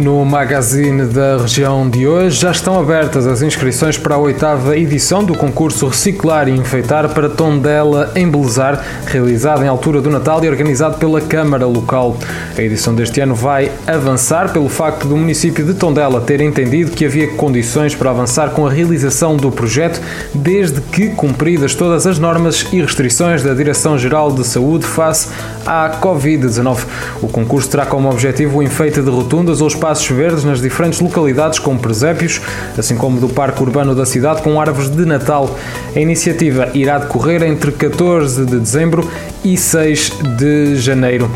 No magazine da região de hoje já estão abertas as inscrições para a oitava edição do concurso Reciclar e Enfeitar para Tondela Embelezar, realizado em altura do Natal e organizado pela Câmara Local. A edição deste ano vai avançar pelo facto do município de Tondela ter entendido que havia condições para avançar com a realização do projeto, desde que cumpridas todas as normas e restrições da Direção-Geral de Saúde face à Covid-19. O concurso terá como objetivo o enfeite de rotundas ou espaços espaços verdes nas diferentes localidades com presépios, assim como do Parque Urbano da cidade com árvores de Natal. A iniciativa irá decorrer entre 14 de dezembro e 6 de janeiro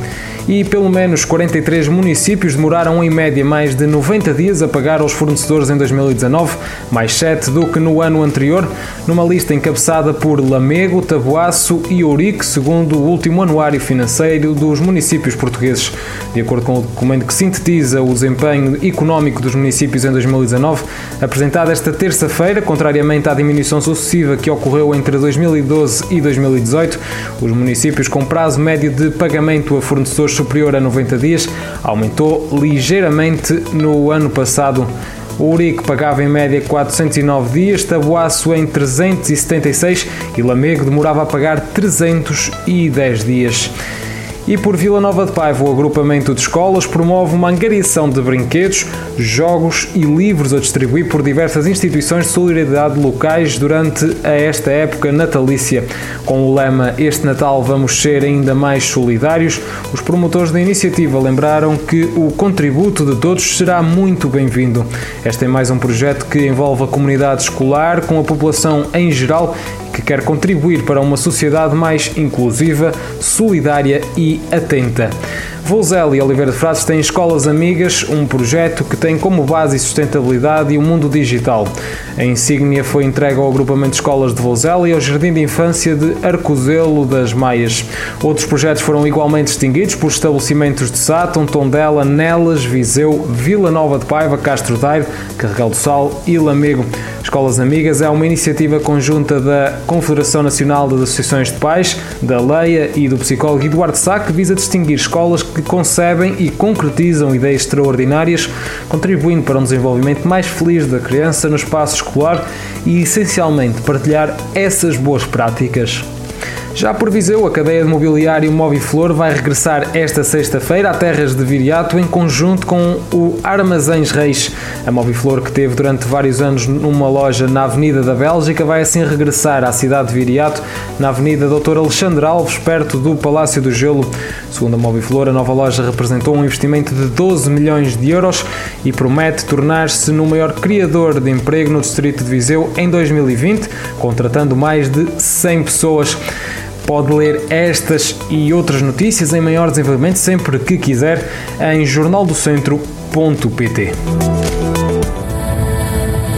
e pelo menos 43 municípios demoraram em média mais de 90 dias a pagar aos fornecedores em 2019, mais 7 do que no ano anterior, numa lista encabeçada por Lamego, Taboaço e Ourique, segundo o último anuário financeiro dos municípios portugueses. De acordo com o documento que sintetiza o desempenho económico dos municípios em 2019, apresentado esta terça-feira, contrariamente à diminuição sucessiva que ocorreu entre 2012 e 2018, os municípios com prazo médio de pagamento a fornecedores superior a 90 dias, aumentou ligeiramente no ano passado. O Urique pagava em média 409 dias, Tabuaço em 376 e Lamego demorava a pagar 310 dias. E por Vila Nova de Paiva, o agrupamento de escolas promove uma angariação de brinquedos, jogos e livros a distribuir por diversas instituições de solidariedade locais durante esta época natalícia. Com o lema Este Natal vamos ser ainda mais solidários, os promotores da iniciativa lembraram que o contributo de todos será muito bem-vindo. Este é mais um projeto que envolve a comunidade escolar com a população em geral que quer contribuir para uma sociedade mais inclusiva, solidária e atenta. Volzel e Oliveira de Frades têm Escolas Amigas, um projeto que tem como base sustentabilidade e o mundo digital. A insígnia foi entregue ao agrupamento de escolas de Volzel e ao Jardim de Infância de Arcozelo das Maias. Outros projetos foram igualmente distinguidos por estabelecimentos de Sátão, Tondela, Nelas, Viseu, Vila Nova de Paiva, Castro Daire, Carregal do Sal e Lamego. Escolas Amigas é uma iniciativa conjunta da Confederação Nacional das Associações de Pais, da Leia e do psicólogo Eduardo Sá, que visa distinguir escolas que concebem e concretizam ideias extraordinárias, contribuindo para um desenvolvimento mais feliz da criança no espaço escolar e, essencialmente, partilhar essas boas práticas. Já por Viseu, a cadeia de mobiliário Moviflor vai regressar esta sexta-feira a terras de Viriato em conjunto com o Armazéns Reis. A Moviflor, que teve durante vários anos numa loja na Avenida da Bélgica, vai assim regressar à cidade de Viriato, na Avenida Dr. Alexandre Alves, perto do Palácio do Gelo. Segundo a Moviflor, a nova loja representou um investimento de 12 milhões de euros e promete tornar-se no maior criador de emprego no distrito de Viseu em 2020, contratando mais de 100 pessoas. Pode ler estas e outras notícias em maior desenvolvimento sempre que quiser em jornaldocentro.pt.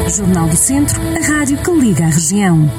Jornal do Centro, a rádio que liga a região.